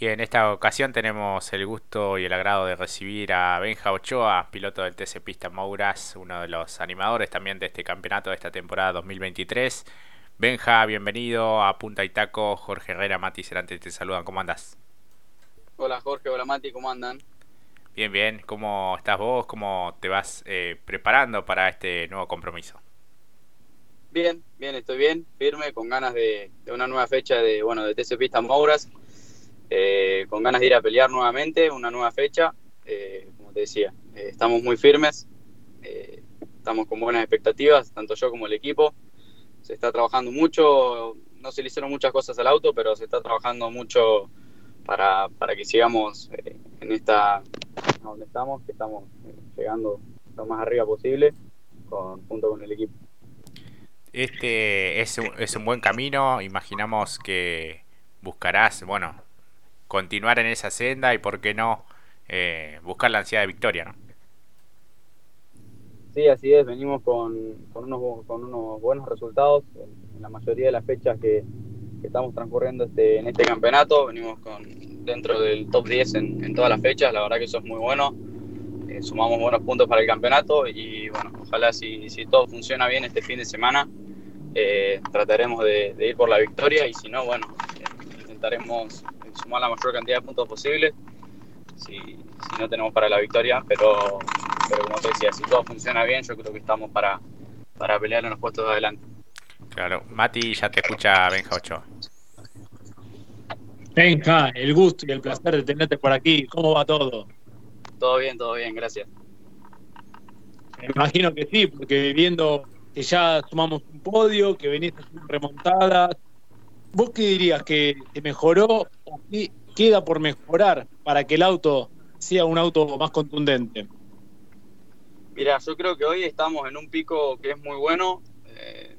Y en esta ocasión tenemos el gusto y el agrado de recibir a Benja Ochoa, piloto del TC Pista Mouras, uno de los animadores también de este campeonato de esta temporada 2023. Benja, bienvenido a Punta Itaco. Jorge Herrera, Mati Cerante te saludan. ¿Cómo andas? Hola Jorge, hola Mati, ¿cómo andan? Bien, bien. ¿Cómo estás vos? ¿Cómo te vas eh, preparando para este nuevo compromiso? Bien, bien, estoy bien, firme, con ganas de, una nueva fecha de, bueno, de TC Pista Mouras eh, con ganas de ir a pelear nuevamente, una nueva fecha. Eh, como te decía, eh, estamos muy firmes, estamos con buenas expectativas, tanto yo como el equipo. Se está trabajando mucho, no se le hicieron muchas cosas al auto, pero se está trabajando mucho para, para que sigamos en esta, donde estamos, que estamos llegando lo más arriba posible junto con el equipo. Este es un, es un buen camino, imaginamos que buscarás, bueno, continuar en esa senda y por qué no eh, buscar la ansiedad de victoria, ¿no? Sí, así es, venimos con, con, unos, con unos buenos resultados en, la mayoría de las fechas que, estamos transcurriendo este, en este campeonato, venimos con dentro del top 10 en, todas las fechas, la verdad que eso es muy bueno, eh, sumamos buenos puntos para el campeonato y bueno, ojalá si, si todo funciona bien este fin de semana, eh, trataremos de, de, ir por la victoria y si no, bueno, intentaremos sumar la mayor cantidad de puntos posible. Si, no tenemos para la victoria, pero, pero como te decía, si todo funciona bien, yo creo que estamos para, para pelear en los puestos de adelante. Claro, Mati ya te escucha Benja Ochoa. Benja, el gusto y el placer de tenerte por aquí. ¿Cómo va todo? Todo bien, todo bien, gracias. Me imagino que sí, porque viendo que ya sumamos un podio, que venís remontadas, ¿Vos qué dirías? ¿Que te mejoró queda por mejorar para que el auto sea un auto más contundente? Mira, yo creo que hoy estamos en un pico que es muy bueno. Eh,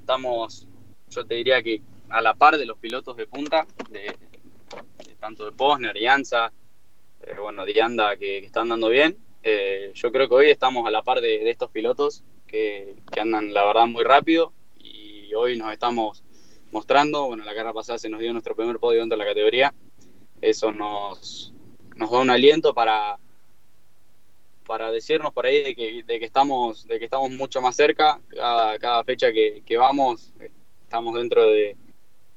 estamos, yo te diría que a la par de los pilotos de punta, de, tanto de Posner y Anza, eh, bueno, Dianda, que, que, están dando bien. Eh, yo creo que hoy estamos a la par de, de estos pilotos que, andan, la verdad, muy rápido y hoy nos estamos mostrando. Bueno, la carrera pasada se nos dio nuestro primer podio dentro de la categoría. Eso nos, nos da un aliento para, para decirnos por ahí de que, de que, estamos, de que estamos mucho más cerca. Cada, cada fecha que, que, vamos, estamos dentro de,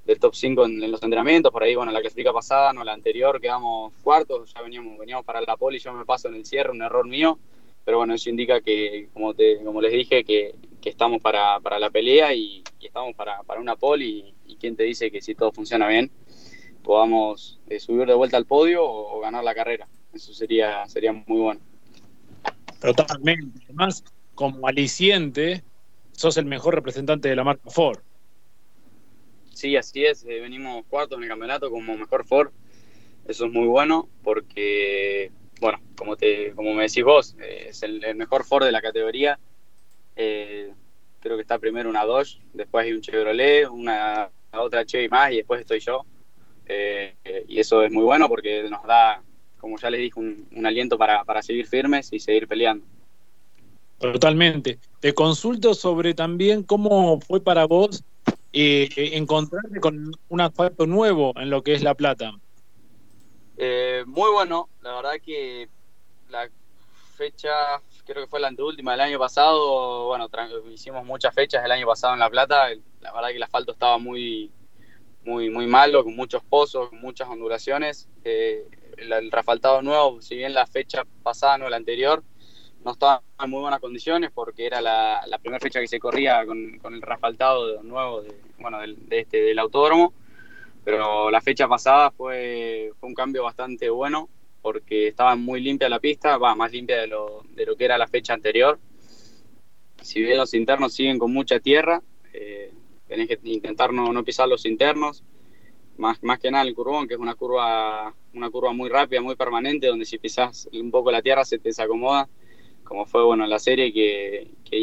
del top 5 en, los entrenamientos. Por ahí, bueno, la clasifica pasada, no la anterior, quedamos cuartos, ya veníamos, veníamos para la poli, yo me paso en el cierre, un error mío. Pero bueno, eso indica que, como, te, como les dije, que, que estamos para, para la pelea y, estamos para, para una pole y, quién te dice que si todo funciona bien podamos eh, subir de vuelta al podio o, ganar la carrera. Eso sería, sería muy bueno. Totalmente. Además, como aliciente, sos el mejor representante de la marca Ford. Sí, así es. Eh, venimos cuartos en el campeonato como mejor Ford. Eso es muy bueno porque, bueno, como, te, como me decís vos, eh, es el, el, mejor Ford de la categoría eh, creo que está primero una Dodge, después hay un Chevrolet, una otra Chevy más y después estoy yo. Eh, y eso es muy bueno porque nos da, como ya les dije, un, aliento para, seguir firmes y seguir peleando. Totalmente. Te consulto sobre también cómo fue para vos eh, encontrarte con un asfalto nuevo en lo que es La Plata. muy bueno, la verdad que la fecha creo que fue la anteúltima del año pasado. Bueno, hicimos muchas fechas el año pasado en La Plata. La verdad que el asfalto estaba muy, muy, muy malo, con muchos pozos, con muchas ondulaciones. Eh, el, el, refaltado nuevo, si bien la fecha pasada, no la anterior, no estaba en muy buenas condiciones porque era la, primera fecha que se corría con, el refaltado nuevo de, bueno, del, este, del autódromo. Pero la fecha pasada fue, fue un cambio bastante bueno porque estaba muy limpia la pista, va, más limpia de lo, de lo que era la fecha anterior. Si bien los internos siguen con mucha tierra, eh, tenés que intentar no, no, pisar los internos. Más, más que nada el curvón, que es una curva, una curva muy rápida, muy permanente, donde si pisas un poco la tierra se te desacomoda, como fue bueno en la serie que, que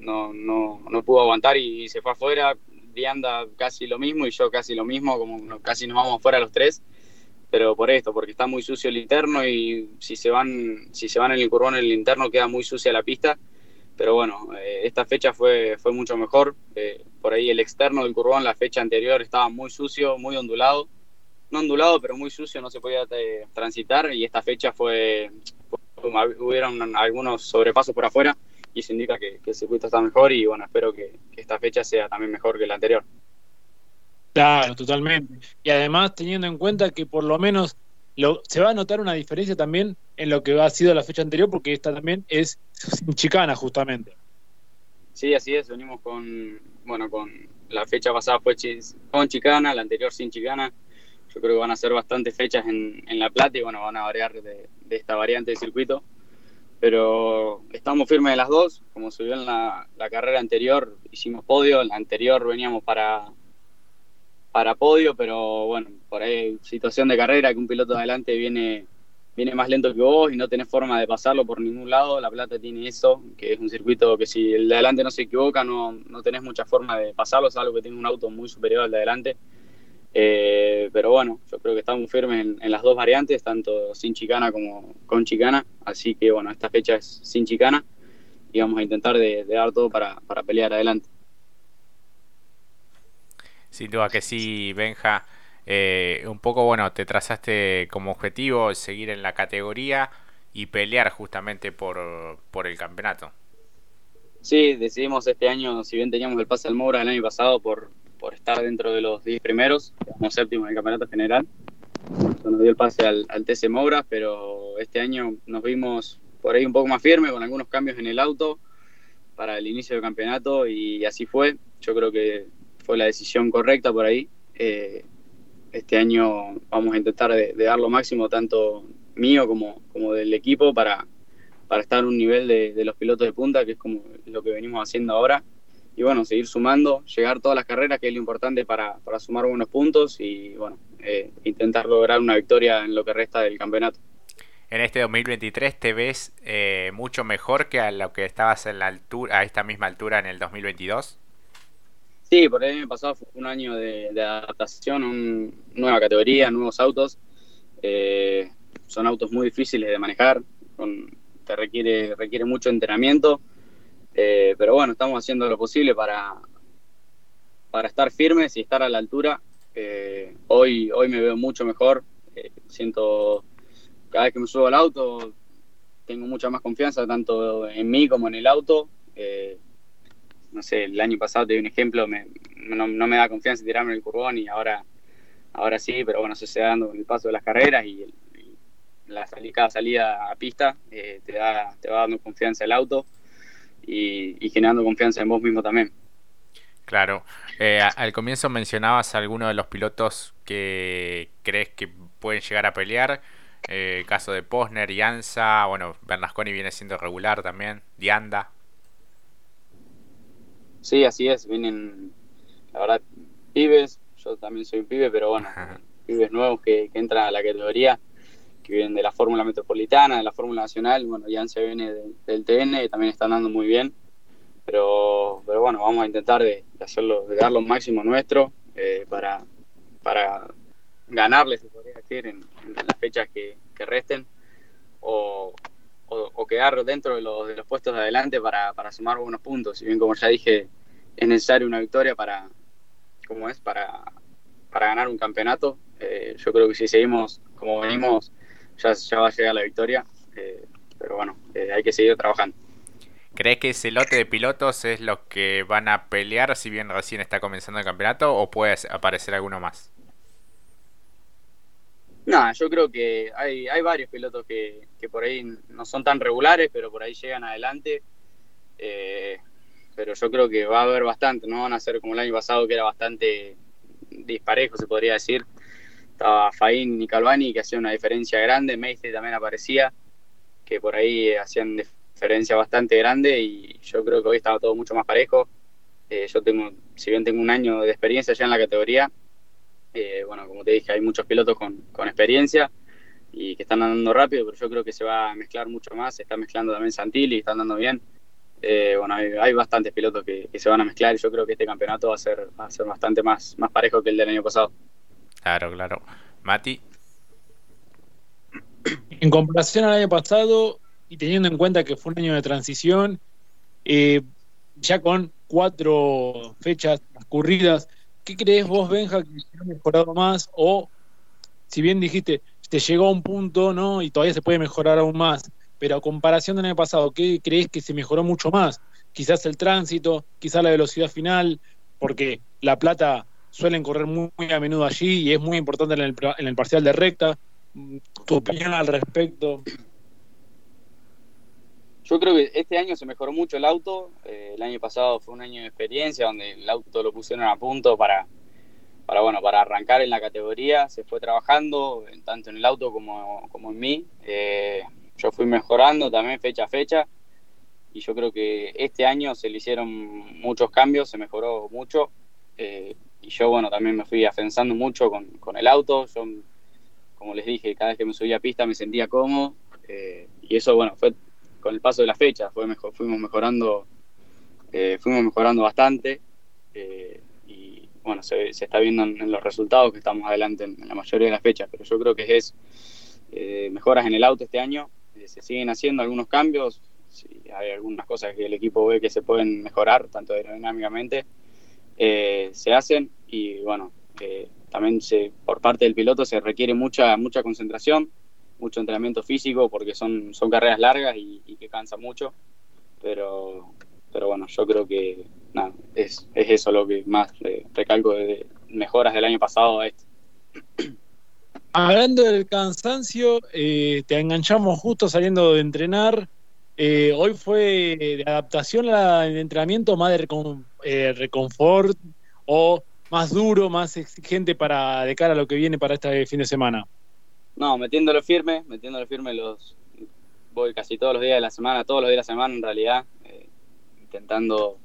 no, no, no pudo aguantar y, se fue afuera. Dianda casi lo mismo y yo casi lo mismo, como casi nos vamos afuera los tres pero por esto, porque está muy sucio el interno y si se van, si se van en el curvón en el interno queda muy sucia la pista. Pero bueno, eh, esta fecha fue, fue mucho mejor. Eh, por ahí el externo del curvón, la fecha anterior estaba muy sucio, muy ondulado. no ondulado, pero muy sucio, no se podía eh, transitar y esta fecha fue, hubieron algunos sobrepasos por afuera y eso indica que, el circuito está mejor y bueno, espero que, esta fecha sea también mejor que la anterior. Claro, totalmente. Y además teniendo en cuenta que por lo menos lo, se va a notar una diferencia también en lo que ha sido la fecha anterior, porque esta también es sin chicana justamente. Sí, así es, venimos con, bueno, con la fecha pasada fue con chicana, la anterior sin chicana. Yo creo que van a ser bastantes fechas en, en La Plata y bueno, van a variar de, de esta variante de circuito pero estamos firmes en las dos. Como vio en la, carrera anterior, hicimos podio, la anterior veníamos para, para podio, pero bueno, por ahí situación de carrera, que un piloto de adelante viene, viene más lento que vos y no tenés forma de pasarlo por ningún lado. La Plata tiene eso, que es un circuito que si el de adelante no se equivoca, no, no tenés mucha forma de pasarlo, salvo que tiene un auto muy superior al de adelante. Eh, pero bueno, yo creo que estamos firmes en, las dos variantes, tanto sin chicana como con chicana. Así que bueno, esta fecha es sin chicana y vamos a intentar de, dar todo para, pelear adelante. Sin duda que sí, Benja. Eh, un poco, bueno, te trazaste como objetivo seguir en la categoría y pelear justamente por, por el campeonato. Sí, decidimos este año, si bien teníamos el pase al Moura el año pasado por, por estar dentro de los 10 primeros, como séptimo en el campeonato general. Nos dio el pase al, TC Moura, pero este año nos vimos por ahí un poco más firme, con algunos cambios en el auto para el inicio del campeonato y así fue. Yo creo que la decisión correcta por ahí. Eh, este año vamos a intentar de, dar lo máximo, tanto mío como, como del equipo, para, para estar a un nivel de, los pilotos de punta, que es como lo que venimos haciendo ahora y bueno, seguir sumando, llegar todas las carreras, que es lo importante para, sumar buenos puntos y bueno, eh, intentar lograr una victoria en lo que resta del campeonato. En este 2023 te ves eh, mucho mejor que a lo que estabas en la altura, a esta misma altura en el 2022. Sí, por el año pasado un año de, adaptación, una nueva categoría, nuevos autos. Eh, son autos muy difíciles de manejar, te requiere, requiere mucho entrenamiento eh, pero bueno, estamos haciendo lo posible para, para estar firmes y estar a la altura. Eh, hoy, hoy me veo mucho mejor. Siento, cada vez que me subo al auto, tengo mucha más confianza, tanto en mí como en el auto. No sé, el año pasado te di un ejemplo, no, me da confianza tirarme el curbón y ahora, ahora sí, pero bueno, eso se da dando con el paso de las carreras y, la salida, cada salida a pista te, da, te va dando confianza el auto y, generando confianza en vos mismo también. Claro. Eh, al comienzo mencionabas algunos de los pilotos que crees que pueden llegar a pelear. Eh, caso de Posner, Ansa, bueno, Bernasconi viene siendo regular también, Dianda. Sí, así es, vienen, la verdad, pibes, yo también soy un pibe, pero bueno, pibes nuevos que, que entran a la categoría que vienen de la Fórmula Metropolitana, de la Fórmula Nacional, bueno, Jan se viene del TN y también están dando muy bien, pero, pero bueno, vamos a intentar de, hacerlo, de dar lo máximo nuestro eh, para, para ganarles, se podría decir, en, las fechas que, resten, o, o, quedar dentro de los, de los puestos de adelante para, para sumar buenos puntos, si bien como ya dije, es necesario una victoria para, como es, para, para ganar un campeonato. Eh, yo creo que si seguimos como venimos ya, va a llegar la victoria. Eh, pero bueno, eh, hay que seguir trabajando. ¿Crees que ese lote de pilotos es lo que van a pelear si bien recién está comenzando el campeonato o puede aparecer alguno más? No, yo creo que hay, hay varios pilotos que, por ahí no son tan regulares, pero por ahí llegan adelante. Eh, pero yo creo que va a haber bastante, no van a ser como el año pasado que era bastante disparejo, se podría decir estaba Faín y Calvani que hacían una diferencia grande, Meiste también aparecía, que por ahí hacían diferencia bastante grande y yo creo que hoy estaba todo mucho más parejo. Eh, yo tengo, si bien tengo un año de experiencia ya en la categoría, eh, bueno, como te dije, hay muchos pilotos con, experiencia y que están andando rápido, pero yo creo que se va a mezclar mucho más, se está mezclando también Santilli, están andando bien. Eh, bueno, hay, bastantes pilotos que, se van a mezclar y yo creo que este campeonato va a ser, va a ser bastante más, más parejo que el del año pasado. Claro, claro. Mati. En comparación al año pasado y teniendo en cuenta que fue un año de transición, eh, ya con cuatro fechas transcurridas, ¿qué crees vos, Benja, que se ha mejorado más o si bien dijiste, te llegó a un punto, ¿no? Y todavía se puede mejorar aún más, pero a comparación del año pasado, ¿qué crees que se mejoró mucho más? Quizás el tránsito, quizás la velocidad final, porque La Plata suelen correr muy, a menudo allí y es muy importante en el, en el parcial de recta. ¿Tu opinión al respecto? Yo creo que este año se mejoró mucho el auto. Eh, el año pasado fue un año de experiencia donde el auto lo pusieron a punto para, para, bueno, para arrancar en la categoría. Se fue trabajando tanto en el auto como, como en mí. Eh, yo fui mejorando también fecha a fecha. Y yo creo que este año se le hicieron muchos cambios, se mejoró mucho. Eh, y yo, bueno, también me fui afianzando mucho con, con, el auto. Yo, como les dije, cada vez que me subía a pista me sentía cómodo. y eso, bueno, fue con el paso de la fecha fue mejor, fuimos mejorando eh, fuimos mejorando bastante eh, y bueno se, está viendo en, los resultados que estamos adelante en, la mayoría de las fechas pero yo creo que es eh, mejoras en el auto este año se siguen haciendo algunos cambios hay algunas cosas que el equipo ve que se pueden mejorar tanto aerodinámicamente se hacen y bueno también se, por parte del piloto se requiere mucha mucha concentración mucho entrenamiento físico porque son, son carreras largas y, que cansa mucho. Pero, pero bueno, yo creo que nada, es, es eso lo que más recalco de mejoras del año pasado a este. Hablando del cansancio, eh, te enganchamos justo saliendo de entrenar. Eh, hoy fue de adaptación al entrenamiento más de eh, reconfort o más duro, más exigente para de cara a lo que viene para este fin de semana. No, metiéndolo firme, metiéndolo firme los voy casi todos los días de la semana, todos los días de la semana en realidad, eh, intentando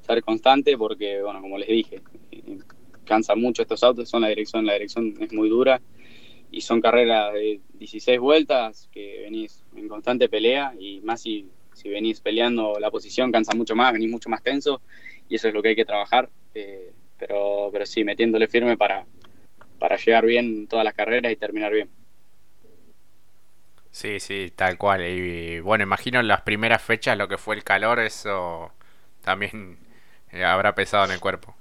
ser constante porque, bueno, como les dije, eh, cansa mucho estos autos, son la dirección, la dirección es muy dura y son carreras de 16 vueltas que venís en constante pelea y más si, si venís peleando la posición cansa mucho más, venís mucho más tenso y eso es lo que hay que trabajar, eh, pero, pero sí, metiéndole firme para, para llegar bien todas las carreras y terminar bien. Sí, sí, tal cual. Y bueno, imagino en las primeras fechas lo que fue el calor, eso también eh, habrá pesado en el cuerpo.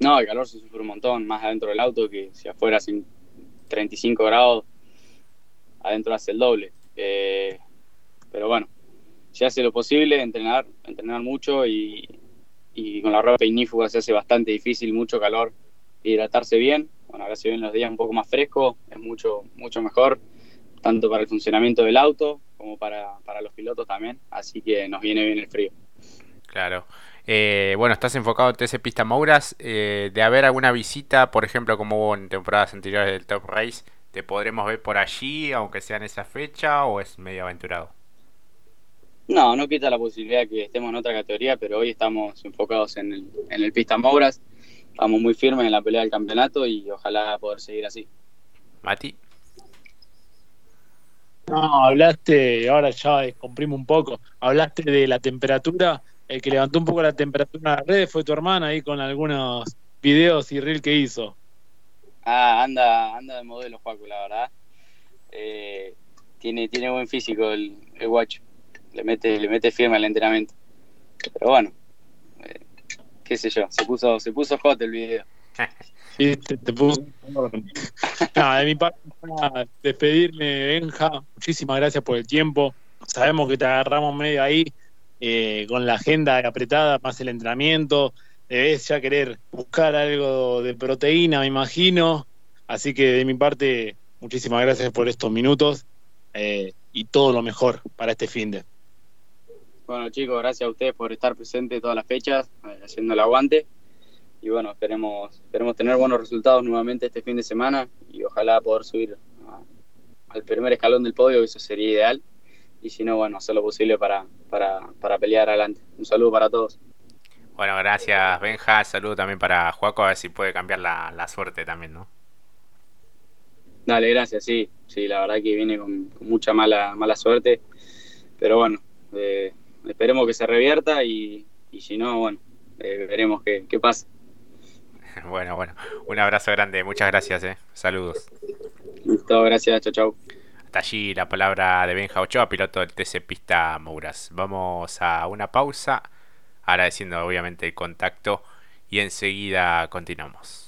No, el calor se sufre un montón, más adentro del auto que si afuera sin 35 grados, adentro hace el doble. Eh, pero bueno, se hace lo posible, entrenar, entrenar mucho y, y con la ropa ignífuga se hace bastante difícil, mucho calor, hidratarse bien. Bueno, ahora se ven los días un poco más frescos, es mucho, mucho mejor tanto para el funcionamiento del auto como para, los pilotos también, así que nos viene bien el frío. Claro. Eh, bueno, estás enfocado en TC Pista Mouras. Eh, de haber alguna visita, por ejemplo, como hubo en temporadas anteriores del Top Race, ¿te podremos ver por allí, aunque sea en esa fecha, o es medio aventurado? No, no quita la posibilidad que estemos en otra categoría, pero hoy estamos enfocados en el, en el Pista Mouras. Estamos muy firmes en la pelea del campeonato y ojalá poder seguir así. Mati. No, hablaste, ahora ya comprimo un poco, hablaste de la temperatura, el que levantó un poco la temperatura en las redes fue tu hermana ahí con algunos videos y reel que hizo. Ah, anda, anda de modelo Juaco, la verdad. Eh, tiene, tiene buen físico el, el guacho, le mete, le mete firme al entrenamiento. Pero bueno, eh, qué sé yo, se puso, se puso hot el video. Sí, te, de mi parte, para despedirme, Benja. Muchísimas gracias por el tiempo. Sabemos que te agarramos medio ahí eh, con la agenda apretada, más el entrenamiento. Debes ya querer buscar algo de proteína, me imagino. Así que de mi parte, muchísimas gracias por estos minutos eh, y todo lo mejor para este fin de. Bueno, chicos, gracias a ustedes por estar presentes todas las fechas, eh, haciendo el aguante y bueno, esperemos, esperemos tener buenos resultados nuevamente este fin de semana y ojalá poder subir al primer escalón del podio, eso sería ideal. Y si no, bueno, hacer lo posible para, para, para pelear adelante. Un saludo para todos. Bueno, gracias Benja, saludo también para Juaco, a ver si puede cambiar la, la suerte también, ¿no? Dale, gracias, sí, sí, la verdad que viene con, mucha mala, mala suerte, pero bueno, eh, esperemos que se revierta y, y si no, bueno, eh, veremos qué, qué pasa. Bueno, bueno, un abrazo grande, muchas gracias, eh. Saludos. Listo, gracias, chao, chao. Hasta allí la palabra de Benja Ochoa, piloto del TC Pista Mouras. Vamos a una pausa, agradeciendo obviamente el contacto y enseguida continuamos.